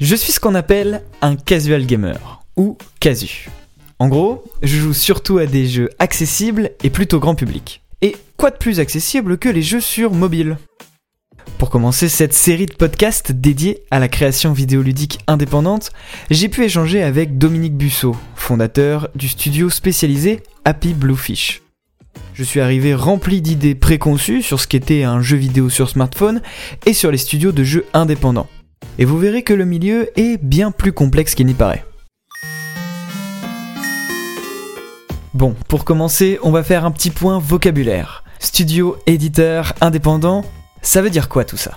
Je suis ce qu'on appelle un casual gamer, ou casu. En gros, je joue surtout à des jeux accessibles et plutôt grand public. Et quoi de plus accessible que les jeux sur mobile? Pour commencer cette série de podcasts dédiés à la création vidéoludique indépendante, j'ai pu échanger avec Dominique Busseau, fondateur du studio spécialisé Happy Bluefish. Je suis arrivé rempli d'idées préconçues sur ce qu'était un jeu vidéo sur smartphone et sur les studios de jeux indépendants. Et vous verrez que le milieu est bien plus complexe qu'il n'y paraît. Bon, pour commencer, on va faire un petit point vocabulaire. Studio, éditeur, indépendant, ça veut dire quoi tout ça?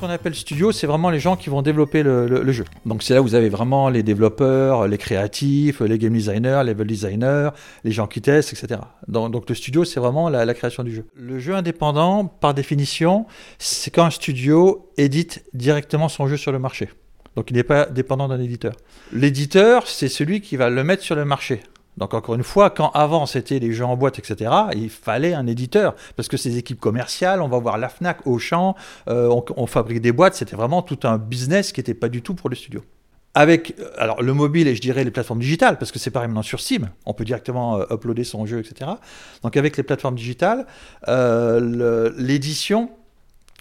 Qu'on appelle studio, c'est vraiment les gens qui vont développer le, jeu. Donc c'est là où vous avez vraiment les développeurs, les créatifs, les game designers, les level designers, les gens qui testent, etc. Donc, le studio, c'est vraiment la, la, création du jeu. Le jeu indépendant, par définition, c'est quand un studio édite directement son jeu sur le marché. Donc il n'est pas dépendant d'un éditeur. L'éditeur, c'est celui qui va le mettre sur le marché. Donc encore une fois, quand avant c'était les jeux en boîte, etc., il fallait un éditeur. Parce que ces équipes commerciales, on va voir la FNAC, Auchan, euh, on, fabrique des boîtes, c'était vraiment tout un business qui n'était pas du tout pour le studio. Avec euh, alors, le mobile et je dirais les plateformes digitales, parce que c'est pareil maintenant sur Steam, on peut directement euh, uploader son jeu, etc. Donc avec les plateformes digitales, l'édition,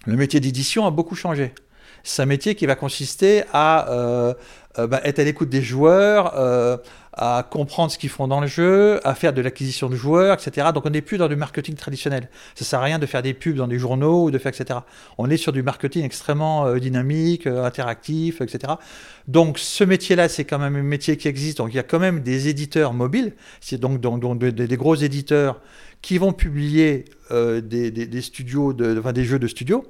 le métier d'édition a beaucoup changé. C'est un métier qui va consister à bah, être à l'écoute des joueurs, à comprendre ce qu'ils font dans le jeu, à faire de l'acquisition de joueurs, etc. Donc on n'est plus dans du marketing traditionnel. Ça sert à rien de faire des pubs dans des journaux ou de faire etc. On est sur du marketing extrêmement euh, dynamique, euh, interactif, etc. Donc ce métier-là, c'est quand même un métier qui existe. Donc il y a quand même des éditeurs mobiles, c'est donc, des, gros éditeurs qui vont publier euh, des, studios, de, enfin, des jeux de studio.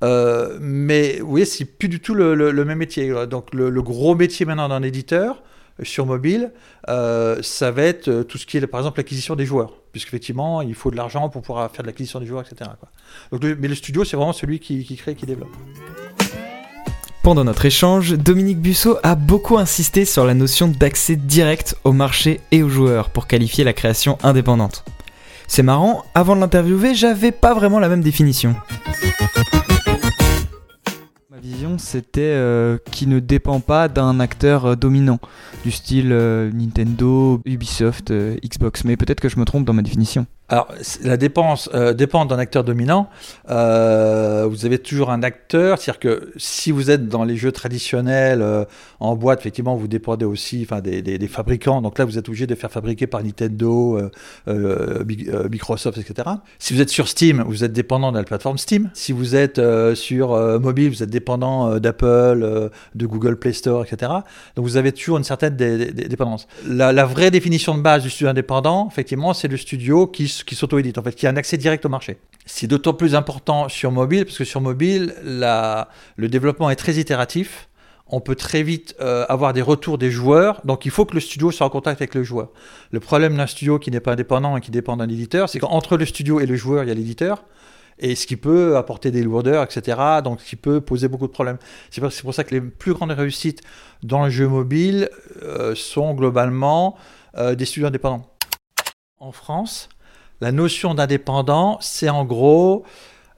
mais oui, c'est plus du tout le, même métier. Donc le gros métier maintenant d'un éditeur, sur mobile, euh, ça va être euh, tout ce qui est, par exemple, l'acquisition des joueurs. Puisqu'effectivement, il faut de l'argent pour pouvoir faire de l'acquisition des joueurs, etc. Mais le studio, c'est vraiment celui qui, qui crée et qui développe. Pendant notre échange, Dominique Busseau a beaucoup insisté sur la notion d'accès direct au marché et aux joueurs pour qualifier la création indépendante. C'est marrant, avant de l'interviewer, j'avais pas vraiment la même définition c'était euh, qui ne dépend pas d'un acteur euh, dominant, du style euh, Nintendo, Ubisoft, Xbox. Mais peut-être que je me trompe dans ma définition. Alors, la dépense euh, dépend d'un acteur dominant. Euh, vous avez toujours un acteur, c'est-à-dire que si vous êtes dans les jeux traditionnels euh, en boîte, effectivement, vous dépendez aussi enfin, des, fabricants. Donc là, vous êtes obligé de faire fabriquer par Nintendo, Microsoft, etc. Si vous êtes sur Steam, vous êtes dépendant de la plateforme Steam. Si vous êtes sur mobile, vous êtes dépendant d'Apple, de Google Play Store, etc. Donc vous avez toujours une certaine dépendance. La, la vraie définition de base du studio indépendant, effectivement, c'est le studio qui qui s'auto-édite, en fait, qui a un accès direct au marché. C'est d'autant plus important sur mobile, parce que sur mobile, le développement est très itératif. On peut très vite euh, avoir des retours des joueurs, donc il faut que le studio soit en contact avec le joueur. Le problème d'un studio qui n'est pas indépendant et qui dépend d'un éditeur, c'est qu'entre le studio et le joueur, il y a l'éditeur et ce qui peut apporter des lourdeurs, etc. Donc, ce qui peut poser beaucoup de problèmes. C'est pour, ça que les plus grandes réussites dans le jeu mobile euh, sont globalement euh, des studios indépendants. En France, la notion d'indépendant, c'est en gros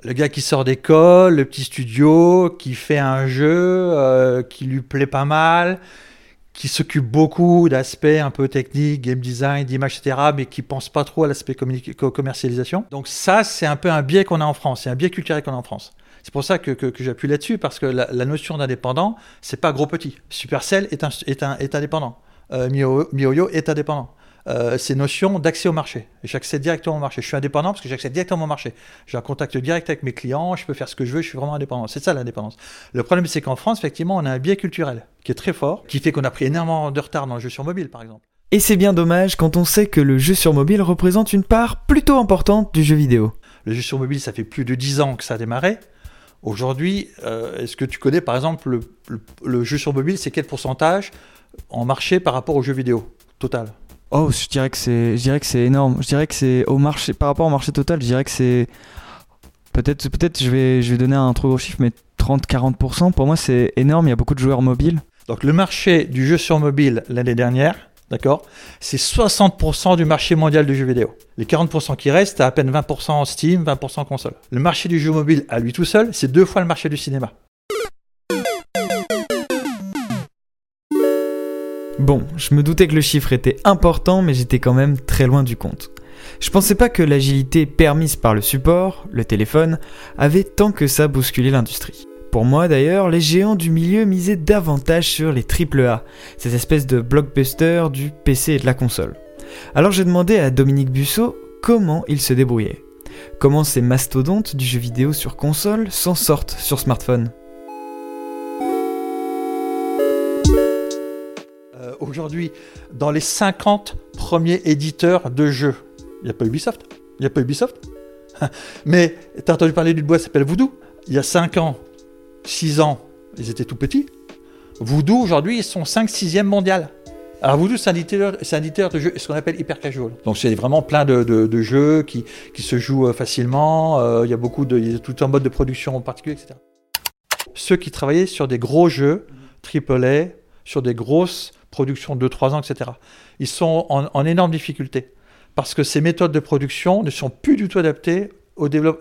le gars qui sort d'école, le petit studio, qui fait un jeu euh, qui lui plaît pas mal, qui s'occupe beaucoup d'aspects un peu techniques, game design, d'image, etc., mais qui pense pas trop à l'aspect commercialisation. Donc ça, c'est un peu un biais qu'on a en France, c'est un biais culturel qu'on a en France. C'est pour ça que, j'appuie là-dessus, parce que la, notion d'indépendant, c'est pas gros-petit. Supercell est, un, est, un, est indépendant. Euh, est indépendant. Euh, ces notions d'accès au marché. J'accède directement au marché. Je suis indépendant parce que j'accède directement au marché. J'ai un contact direct avec mes clients, je peux faire ce que je veux, je suis vraiment indépendant. C'est ça l'indépendance. Le problème, c'est qu'en France, effectivement, on a un biais culturel qui est très fort, qui fait qu'on a pris énormément de retard dans le jeu sur mobile, par exemple. Et c'est bien dommage quand on sait que le jeu sur mobile représente une part plutôt importante du jeu vidéo. Le jeu sur mobile, ça fait plus de 10 ans que ça a démarré. Aujourd'hui, euh, est-ce que tu connais par exemple le, le jeu sur mobile, c'est quel pourcentage en marché par rapport au jeu vidéo total? Oh, je dirais que c'est, énorme. Je dirais que c'est au marché, par rapport au marché total, je dirais que c'est peut-être, peut-être, je vais, je vais donner un trop gros chiffre, mais 30-40%. Pour moi, c'est énorme. Il y a beaucoup de joueurs mobiles. Donc le marché du jeu sur mobile l'année dernière, d'accord, c'est 60% du marché mondial du jeu vidéo. Les 40% qui restent, à à peine 20% Steam, 20% console. Le marché du jeu mobile à lui tout seul, c'est deux fois le marché du cinéma. Bon, je me doutais que le chiffre était important, mais j'étais quand même très loin du compte. Je pensais pas que l'agilité permise par le support, le téléphone, avait tant que ça bousculé l'industrie. Pour moi d'ailleurs, les géants du milieu misaient davantage sur les AAA, ces espèces de blockbusters du PC et de la console. Alors j'ai demandé à Dominique Busso comment il se débrouillait. Comment ces mastodontes du jeu vidéo sur console s'en sortent sur smartphone. Euh, Aujourd'hui, dans les 50 premiers éditeurs de jeux, il n'y a pas Ubisoft? Il n'y a pas Ubisoft? Mais tu as entendu parler d'une boîte qui s'appelle Voodoo? Il y a 5 ans, 6 ans, ils étaient tout petits. Voodoo, aujourd'hui, ils sont 5-6e mondial. Alors Voodoo, c'est un éditeur, de jeux, ce qu'on appelle hyper casual. Donc c'est vraiment plein de jeux qui, qui se jouent euh, facilement. euh, il y a beaucoup de, il y a tout un mode de production en particulier, etc. Ceux qui travaillaient sur des gros jeux, AAA, sur des grosses productions de 2-3 ans, etc. Ils sont en, énorme difficulté parce que ces méthodes de production ne sont plus du tout adaptées.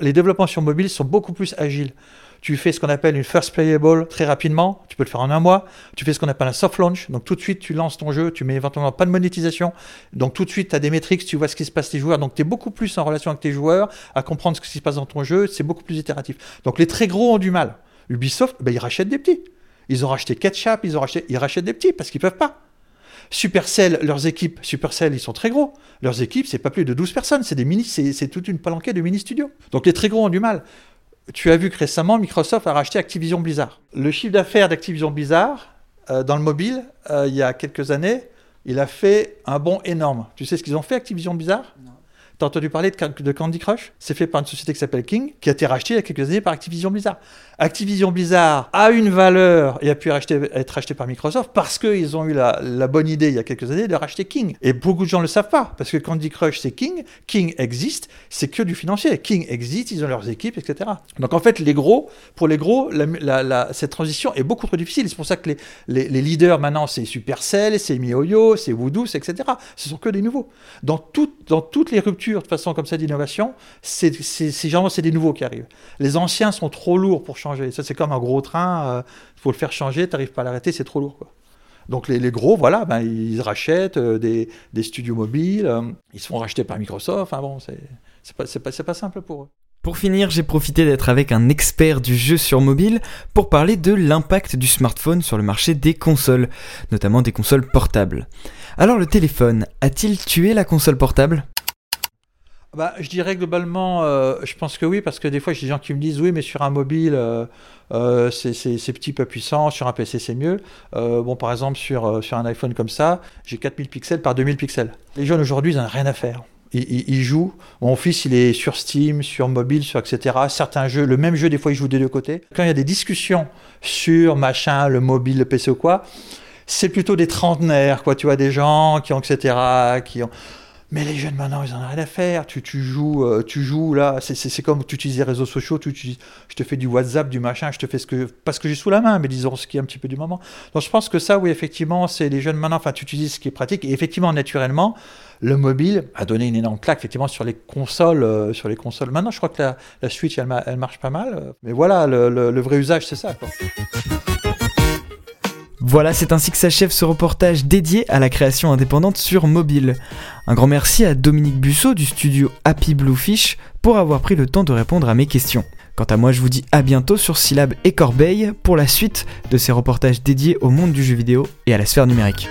Les développements sur mobile sont beaucoup plus agiles. Tu fais ce qu'on appelle une first playable très rapidement, tu peux le faire en un mois. Tu fais ce qu'on appelle un soft launch, donc tout de suite tu lances ton jeu, tu mets éventuellement pas de monétisation, donc tout de suite tu as des métriques, tu vois ce qui se passe tes joueurs, donc tu es beaucoup plus en relation avec tes joueurs, à comprendre ce qui se passe dans ton jeu, c'est beaucoup plus itératif. Donc les très gros ont du mal. Ubisoft, ben, ils rachètent des petits. Ils ont racheté Ketchup, ils ont racheté, ils rachètent des petits parce qu'ils peuvent pas. Supercell, leurs équipes, Supercell, ils sont très gros. Leurs équipes, c'est pas plus de 12 personnes, c'est des mini, c'est toute une palanquée de mini studios. Donc les très gros ont du mal. Tu as vu que récemment, Microsoft a racheté Activision Blizzard. Le chiffre d'affaires d'Activision Blizzard euh, dans le mobile, euh, il y a quelques années, il a fait un bond énorme. Tu sais ce qu'ils ont fait, Activision Blizzard? T'as entendu parler de, Can- de Candy Crush? C'est fait par une société qui s'appelle King, qui a été rachetée il y a quelques années par Activision Blizzard. Activision Blizzard a une valeur et a pu être racheté par Microsoft parce qu'ils ont eu la, bonne idée il y a quelques années de racheter King. Et beaucoup de gens ne le savent pas, parce que Candy Crush c'est King, King existe, c'est que du financier. King existe, ils ont leurs équipes, etc. Donc en fait, les gros, pour les gros, cette transition est beaucoup trop difficile. C'est pour ça que les, leaders maintenant, c'est Supercell, c'est MiHoYo, c'est Voodoo, etc. Ce sont que des nouveaux. Dans toutes les ruptures de façon comme ça d'innovation, c'est généralement c'est des nouveaux qui arrivent. Les anciens sont trop lourds pour changer. Ça, c'est comme un gros train, il faut le faire changer, tu n'arrives pas à l'arrêter, c'est trop lourd. Quoi. Donc les, gros, voilà, ben, ils rachètent euh, des, studios mobiles, euh, ils se font racheter par Microsoft. Bon, c'est pas, pas simple pour eux. Pour finir, j'ai profité d'être avec un expert du jeu sur mobile pour parler de l'impact du smartphone sur le marché des consoles, notamment des consoles portables. Alors le téléphone, a-t-il tué la console portable? Bah, je dirais globalement, euh, je pense que oui, parce que des fois, j'ai des gens qui me disent oui, mais sur un mobile, euh, euh, c'est petit peu puissant, sur un PC, c'est mieux. Euh, bon, par exemple, sur, sur un iPhone comme ça, j'ai 4000 pixels par 2000 pixels. Les jeunes aujourd'hui, ils n'en ont rien à faire. Ils, ils- ils jouent. Mon fils, il est sur Steam, sur mobile, sur etc. Certains jeux, le même jeu, des fois, il joue des deux côtés. Quand il y a des discussions sur machin, le mobile, le PC ou quoi, c'est plutôt des trentenaires, quoi. Tu vois, des gens qui ont etc. qui ont. Mais les jeunes maintenant, ils en ont rien à faire. Tu, tu joues, euh, tu joues là. C'est- comme tu utilises les réseaux sociaux. Tu utilises, je te fais du WhatsApp, du machin. Je te fais ce que pas ce que j'ai sous la main, mais disons ce qui est un petit peu du moment. Donc je pense que ça, oui, effectivement, c'est les jeunes maintenant. Enfin, tu utilises ce qui est pratique. Et effectivement, naturellement, le mobile a donné une énorme claque effectivement sur les consoles, euh, sur les consoles. Maintenant, je crois que la, la Switch, elle, elle marche pas mal. Mais voilà, le, le- vrai usage, c'est ça. Voilà, c'est ainsi que s'achève ce reportage dédié à la création indépendante sur mobile. Un grand merci à Dominique Busso du studio Happy Bluefish pour avoir pris le temps de répondre à mes questions. Quant à moi, je vous dis à bientôt sur Syllab et Corbeil pour la suite de ces reportages dédiés au monde du jeu vidéo et à la sphère numérique.